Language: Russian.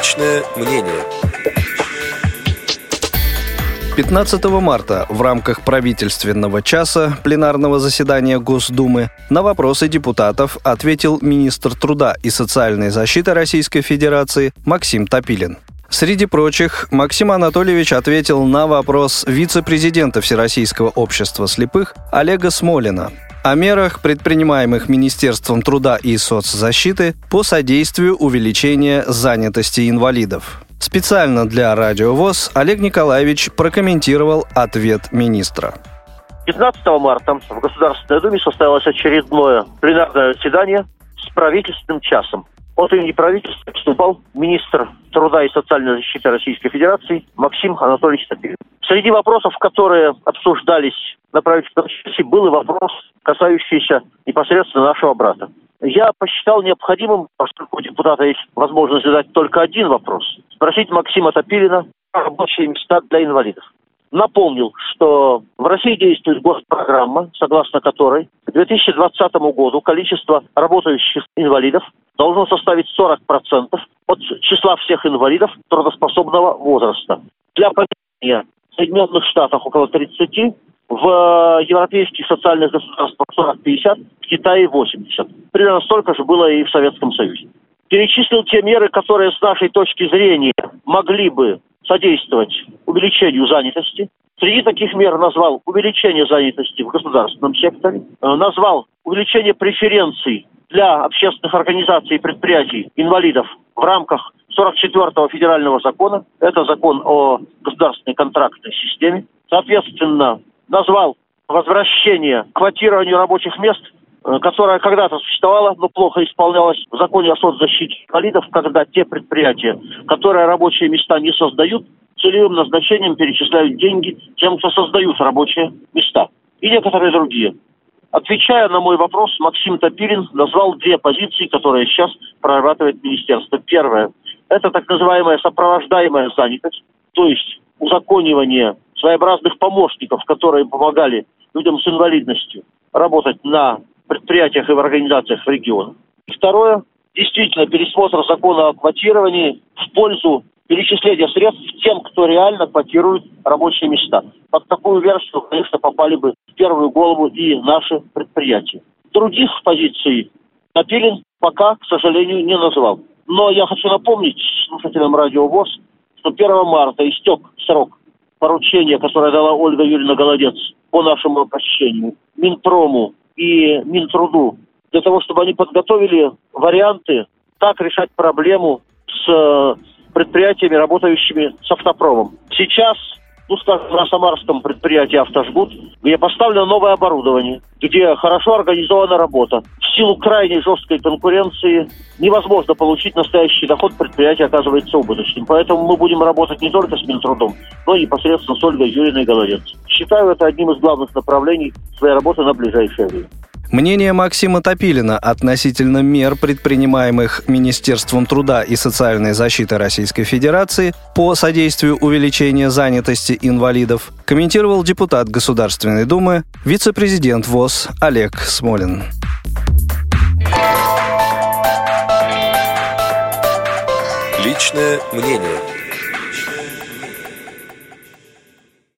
Личное мнение. 15 марта в рамках правительственного часа пленарного заседания Госдумы на вопросы депутатов ответил министр труда и социальной защиты Российской Федерации Максим Топилин. Среди прочих, Максим Анатольевич ответил на вопрос вице-президента Всероссийского общества слепых Олега Смолина о мерах, предпринимаемых Министерством труда и соцзащиты по содействию увеличения занятости инвалидов. Специально для Радио ВОЗ Олег Николаевич прокомментировал ответ министра. 15 марта в Государственной Думе состоялось очередное пленарное заседание с правительственным часом. От имени правительства выступал министр труда и социальной защиты Российской Федерации Максим Анатольевич Топилин. Среди вопросов, которые обсуждались на правительственном часе, был и вопрос, касающийся непосредственно нашего брата. Я посчитал необходимым, поскольку у депутата есть возможность задать только один вопрос, спросить Максима Топилина о рабочие места для инвалидов. Напомнил, что в России действует госпрограмма, согласно которой к 2020 году количество работающих инвалидов должно составить 40% от числа всех инвалидов трудоспособного возраста. Для понимания, в Соединенных Штатах около 30, в европейских социальных государствах 40-50, в Китае 80. Примерно столько же было и в Советском Союзе. Перечислил те меры, которые с нашей точки зрения могли бы содействовать увеличению занятости. Среди таких мер назвал увеличение занятости в государственном секторе, э, назвал увеличение преференций для общественных организаций и предприятий инвалидов в рамках 44-го федерального закона. Это закон о государственной контрактной системе. Соответственно, назвал возвращение к квотированию рабочих мест, э, которое когда-то существовало, но плохо исполнялось в законе о соцзащите инвалидов, когда те предприятия, которые рабочие места не создают, целевым назначением перечисляют деньги тем, кто создают рабочие места. И некоторые другие. Отвечая на мой вопрос, Максим Топилин назвал две позиции, которые сейчас прорабатывает министерство. Первое – это так называемая сопровождаемая занятость, то есть узаконивание своеобразных помощников, которые помогали людям с инвалидностью работать на предприятиях и в организациях. И второе – действительно пересмотр закона о квотировании в пользу перечисления средств тем, кто реально квотирует рабочие места. Под такую версию, конечно, попали бы в первую голову и наши предприятия. Других позиций Напилин пока, к сожалению, не назвал. Но я хочу напомнить слушателям Радио ВОЗ, что 1 марта истек срок поручения, которое дала Ольга Юрьевна Голодец по нашему обращению Минпрому и Минтруду, для того, чтобы они подготовили варианты, как решать проблему с предприятиями, работающими с автопромом. Сейчас ну, скажем, на самарском предприятии «Автожгут», где поставлено новое оборудование, где хорошо организована работа. В силу крайней жесткой конкуренции невозможно получить настоящий доход, предприятие оказывается убыточным. Поэтому мы будем работать не только с Минтрудом, но и непосредственно с Ольгой Юриной Голодец. Считаю это одним из главных направлений своей работы на ближайшее время. Мнение Максима Топилина относительно мер, предпринимаемых Министерством труда и социальной защиты Российской Федерации по содействию увеличения занятости инвалидов, комментировал депутат Государственной Думы, вице-президент ВОЗ Олег Смолин. Личное мнение.